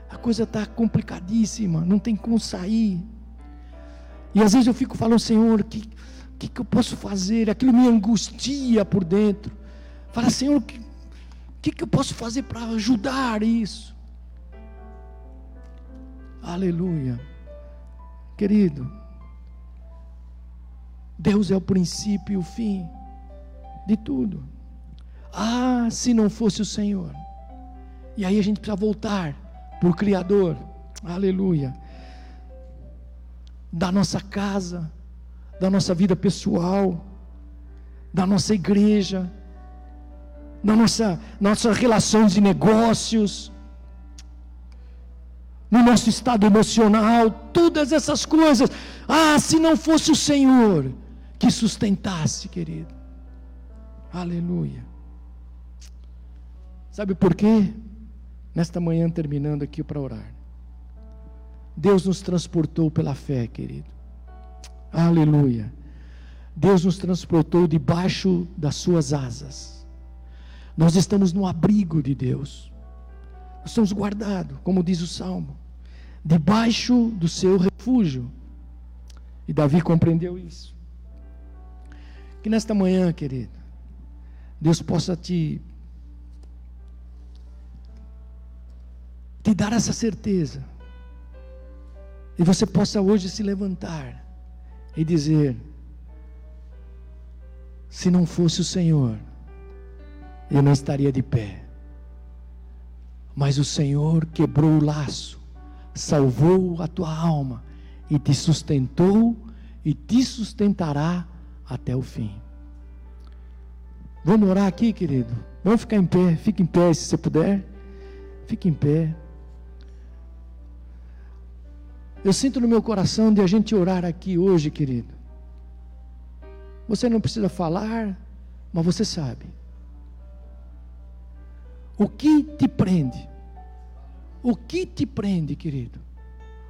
a coisa está complicadíssima, não tem como sair. E às vezes eu fico falando, Senhor, que, o que, que, eu posso fazer? Aquilo me angustia por dentro. Fala, Senhor, o que, que, que eu posso fazer para ajudar isso? Aleluia. Querido, Deus é o princípio e o fim de tudo. Ah, se não fosse o Senhor. E aí a gente precisa voltar para o Criador. Aleluia. Da nossa casa, da nossa vida pessoal, da nossa igreja, da nossa, nossa relação de negócios, no nosso estado emocional, todas essas coisas. Ah, se não fosse o Senhor que sustentasse, querido. Aleluia. Sabe por quê? Nesta manhã, terminando aqui para orar. Deus nos transportou pela fé, querido. Aleluia. Deus nos transportou debaixo das suas asas. Nós estamos no abrigo de Deus. Nós estamos guardados, como diz o Salmo, debaixo do seu refúgio. E Davi compreendeu isso. Que nesta manhã, querido, Deus possa te te dar essa certeza. E você possa hoje se levantar e dizer: se não fosse o Senhor, eu não estaria de pé. Mas o Senhor quebrou o laço, salvou a tua alma e te sustentou e te sustentará até o fim. Vamos orar aqui, querido? Vamos ficar em pé, fique em pé se você puder. Fique em pé. Eu sinto no meu coração de a gente orar aqui hoje, querido. Você não precisa falar, mas você sabe. O que te prende? O que te prende, querido?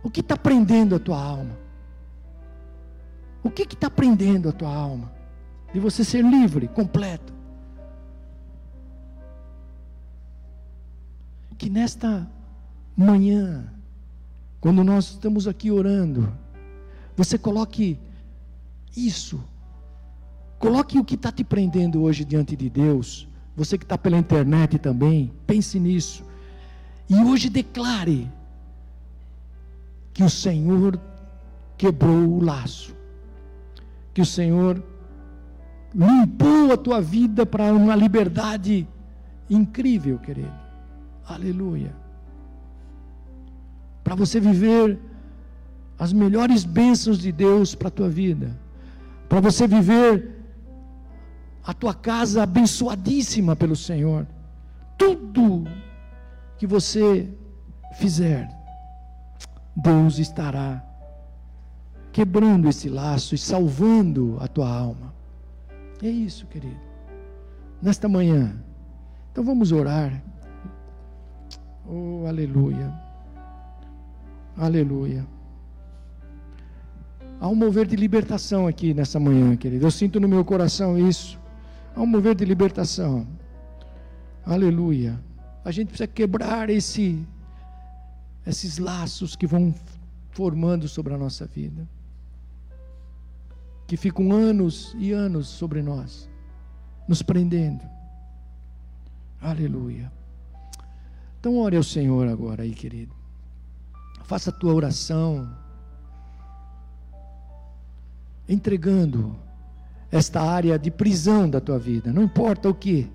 O que está prendendo a tua alma? O que está prendendo a tua alma? De você ser livre, completo. Que nesta manhã, quando nós estamos aqui orando, você coloque isso, coloque o que está te prendendo hoje diante de Deus. Você que está pela internet também, pense nisso. E hoje declare que o Senhor quebrou o laço, que o Senhor limpou a tua vida para uma liberdade incrível, querido. Aleluia. Para você viver as melhores bênçãos de Deus para a tua vida, para você viver a tua casa abençoadíssima pelo Senhor. Tudo que você fizer, Deus estará quebrando esse laço e salvando a tua alma. É isso, querido. Nesta manhã. Então vamos orar. Oh, aleluia. Aleluia. Há um mover de libertação aqui nessa manhã, querido. Eu sinto no meu coração isso. Há um mover de libertação. Aleluia. A gente precisa quebrar esse esses laços que vão formando sobre a nossa vida, que ficam anos e anos sobre nós, nos prendendo. Aleluia. Então, ore ao Senhor agora aí, querido. Faça a tua oração, entregando esta área de prisão da tua vida, não importa o que,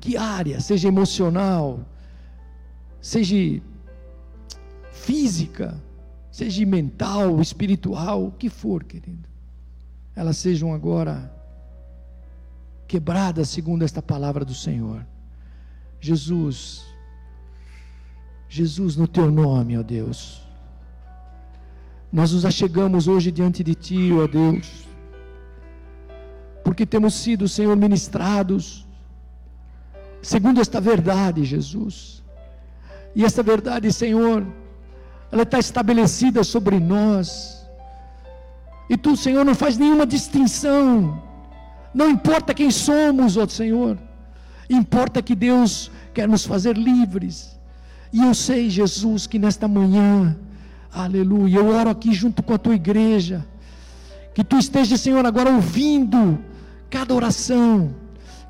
que área, seja emocional, seja física, seja mental, espiritual, o que for, querido, elas sejam agora quebradas segundo esta palavra do Senhor. Jesus, Jesus, no teu nome, ó Deus, nós nos achegamos hoje diante de Ti, ó Deus, porque temos sido, Senhor, ministrados, segundo esta verdade, Jesus, e esta verdade, Senhor, ela está estabelecida sobre nós. E tu, Senhor, não faz nenhuma distinção. Não importa quem somos, ó Senhor. Importa que Deus quer nos fazer livres. E eu sei, Jesus, que nesta manhã, aleluia, eu oro aqui junto com a tua igreja. Que tu esteja, Senhor, agora ouvindo cada oração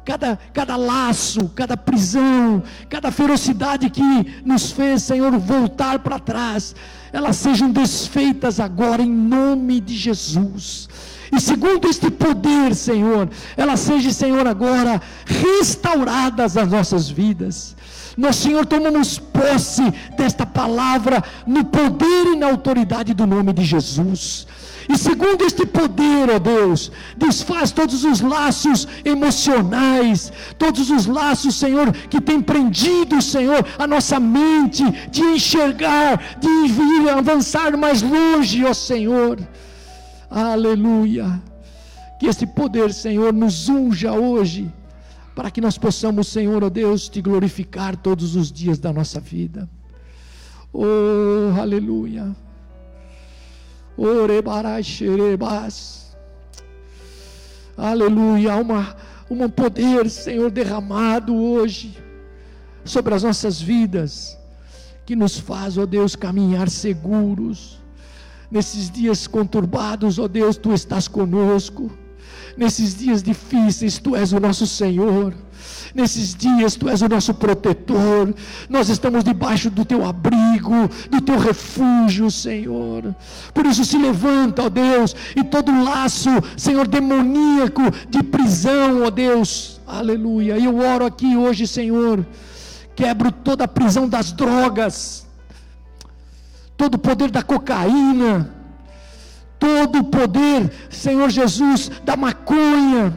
cada, cada laço, cada prisão, cada ferocidade que nos fez, Senhor, voltar para trás, elas sejam desfeitas agora em nome de Jesus. E segundo este poder, Senhor, elas sejam, Senhor, agora restauradas as nossas vidas. Nós, Senhor, tomamos posse desta palavra no poder e na autoridade do nome de Jesus. E segundo este poder, ó Deus, desfaz todos os laços emocionais, todos os laços, Senhor, que tem prendido, Senhor, a nossa mente de enxergar, de vir avançar mais longe, ó Senhor. Aleluia. Que esse poder, Senhor, nos unja hoje, para que nós possamos, Senhor, ó Deus, te glorificar todos os dias da nossa vida. Oh, aleluia. Aleluia. Há uma, um poder, Senhor, derramado hoje sobre as nossas vidas, que nos faz, ó Deus, caminhar seguros. Nesses dias conturbados, ó Deus, tu estás conosco. Nesses dias difíceis, tu és o nosso Senhor. Nesses dias tu és o nosso protetor. Nós estamos debaixo do teu abrigo, do teu refúgio, Senhor. Por isso se levanta, ó Deus, e todo laço, Senhor, demoníaco de prisão, ó Deus. Aleluia. E eu oro aqui hoje, Senhor. Quebro toda a prisão das drogas, todo o poder da cocaína, todo o poder, Senhor Jesus, da maconha,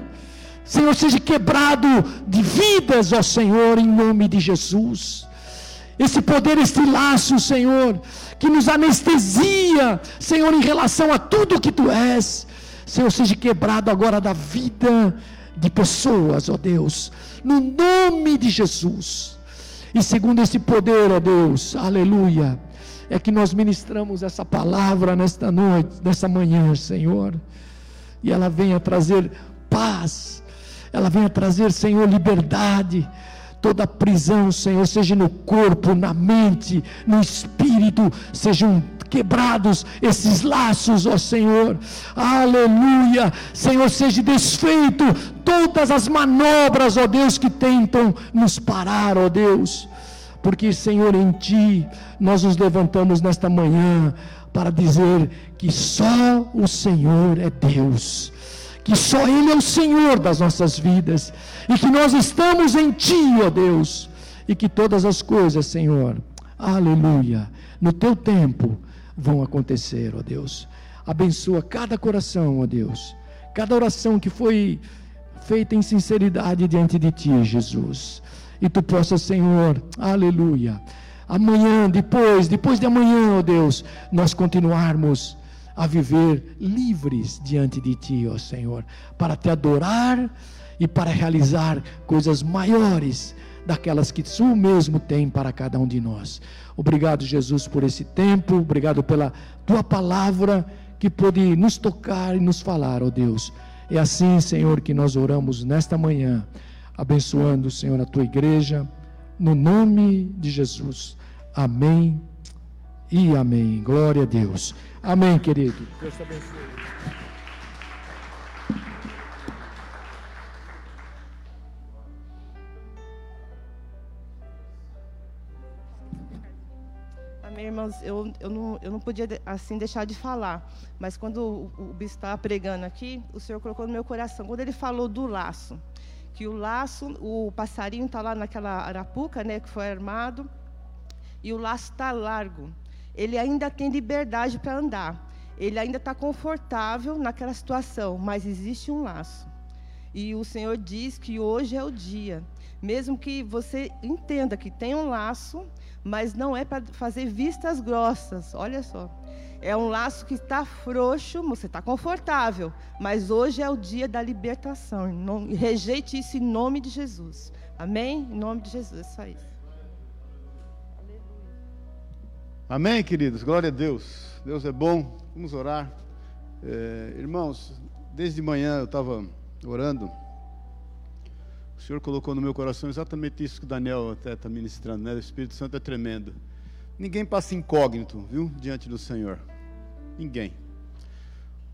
Senhor, seja quebrado de vidas, ó Senhor, em nome de Jesus. Esse poder, esse laço, Senhor, que nos anestesia, Senhor, em relação a tudo que Tu és. Senhor, seja quebrado agora da vida de pessoas, ó Deus, no nome de Jesus. E segundo esse poder, ó Deus, aleluia, é que nós ministramos essa palavra nesta noite, nessa manhã, Senhor. E ela venha trazer paz, ela venha trazer, Senhor, liberdade. Toda prisão, Senhor, seja no corpo, na mente, no espírito, sejam quebrados esses laços, ó Senhor. Aleluia. Senhor, seja desfeito todas as manobras, ó Deus, que tentam nos parar, ó Deus. Porque, Senhor, em Ti nós nos levantamos nesta manhã para dizer que só o Senhor é Deus, que só Ele é o Senhor das nossas vidas, e que nós estamos em Ti, ó Deus, e que todas as coisas, Senhor, aleluia, no Teu tempo vão acontecer, ó Deus. Abençoa cada coração, ó Deus, cada oração que foi feita em sinceridade diante de Ti, Jesus e tu possa, Senhor, aleluia, amanhã, depois, depois de amanhã, ó Deus, nós continuarmos a viver livres diante de Ti, ó Senhor, para te adorar e para realizar coisas maiores daquelas que Tu mesmo tem para cada um de nós. Obrigado, Jesus, por esse tempo, obrigado pela Tua palavra que pôde nos tocar e nos falar, ó Deus. É assim, Senhor, que nós oramos nesta manhã abençoando, Senhor, a tua igreja, no nome de Jesus. Amém e amém. Glória a Deus. Amém, querido. Deus te abençoe. Amém, irmãos, eu, eu, não, eu não podia assim deixar de falar, mas quando o, o bispo estava pregando aqui, o Senhor colocou no meu coração, quando ele falou do laço, que o laço, o passarinho está lá naquela arapuca, né, que foi armado, e o laço está largo. Ele ainda tem liberdade para andar. Ele ainda está confortável naquela situação, mas existe um laço. E o Senhor diz que hoje é o dia. Mesmo que você entenda que tem um laço, mas não é para fazer vistas grossas. Olha só. É um laço que está frouxo, você está confortável, mas hoje é o dia da libertação. Não, rejeite isso em nome de Jesus. Amém? Em nome de Jesus, é só isso. Amém, queridos. Glória a Deus. Deus é bom. Vamos orar. É, irmãos, desde manhã eu estava orando. O Senhor colocou no meu coração exatamente isso que o Daniel até está ministrando, né? O Espírito Santo é tremendo. Ninguém passa incógnito, viu, diante do Senhor. Ninguém.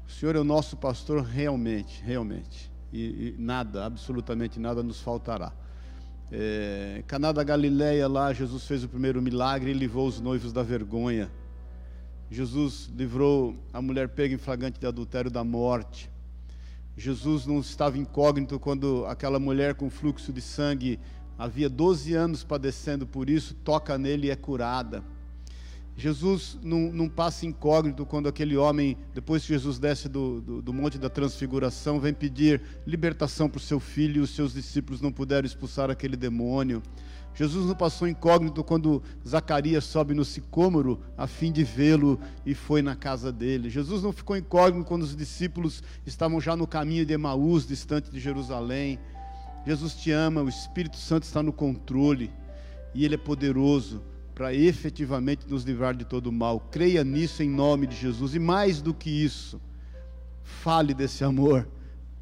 O Senhor é o nosso pastor realmente, realmente. E, e nada, absolutamente nada nos faltará. É, Caná da Galileia lá, Jesus fez o primeiro milagre e livrou os noivos da vergonha. Jesus livrou a mulher pega em flagrante de adultério da morte. Jesus não estava incógnito quando aquela mulher com fluxo de sangue havia 12 anos padecendo por isso, toca nele e é curada. Jesus não, não, passa incógnito quando aquele homem, depois que Jesus desce do, do, do Monte da Transfiguração, vem pedir libertação para o seu filho e os seus discípulos não puderam expulsar aquele demônio. Jesus não passou incógnito quando Zacarias sobe no sicômoro a fim de vê-lo e foi na casa dele. Jesus não ficou incógnito quando os discípulos estavam já no caminho de Emaús, distante de Jerusalém. Jesus te ama, o Espírito Santo está no controle e ele é poderoso para efetivamente nos livrar de todo o mal. Creia nisso em nome de Jesus. E mais do que isso, fale desse amor,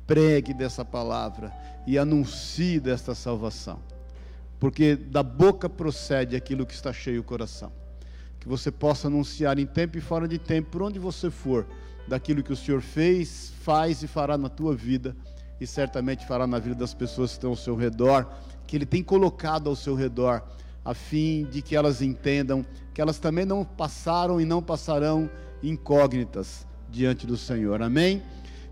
pregue dessa palavra e anuncie desta salvação. Porque da boca procede aquilo que está cheio o coração. Que você possa anunciar em tempo e fora de tempo, por onde você for, daquilo que o Senhor fez, faz e fará na tua vida e certamente fará na vida das pessoas que estão ao seu redor, que Ele tem colocado ao seu redor a fim de que elas entendam que elas também não passaram e não passarão incógnitas diante do Senhor. Amém?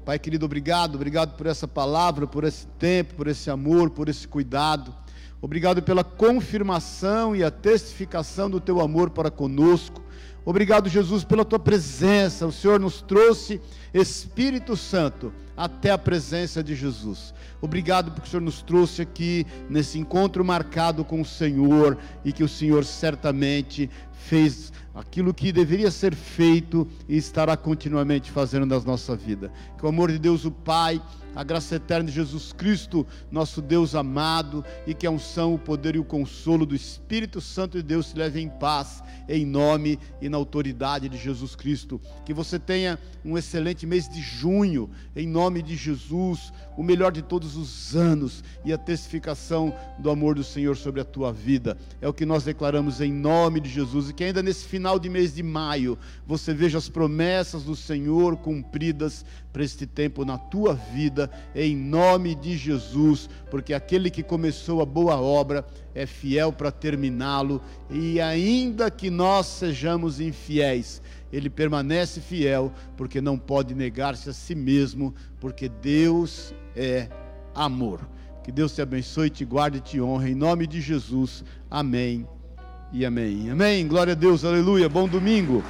Pai querido, obrigado, obrigado por essa palavra, por esse tempo, por esse amor, por esse cuidado. Obrigado pela confirmação e a testificação do teu amor para conosco. Obrigado, Jesus, pela tua presença. O Senhor nos trouxe Espírito Santo até a presença de Jesus. Obrigado porque o Senhor nos trouxe aqui nesse encontro marcado com o Senhor e que o Senhor certamente fez aquilo que deveria ser feito e estará continuamente fazendo na nossa vida. Que o amor de Deus, o Pai, a graça eterna de Jesus Cristo, nosso Deus amado, e que a unção, o poder e o consolo do Espírito Santo de Deus se leve em paz, em nome e na autoridade de Jesus Cristo. Que você tenha um excelente mês de junho, em nome de Jesus, o melhor de todos os anos e a testificação do amor do Senhor sobre a tua vida. É o que nós declaramos em nome de Jesus e que ainda nesse final de mês de maio você veja as promessas do Senhor cumpridas para este tempo na tua vida, em nome de Jesus, porque aquele que começou a boa obra é fiel para terminá-lo, e ainda que nós sejamos infiéis, ele permanece fiel, porque não pode negar-se a si mesmo, porque Deus é amor. Que Deus te abençoe, te guarde e te honre, em nome de Jesus. Amém e amém. Amém. Glória a Deus, aleluia. Bom domingo.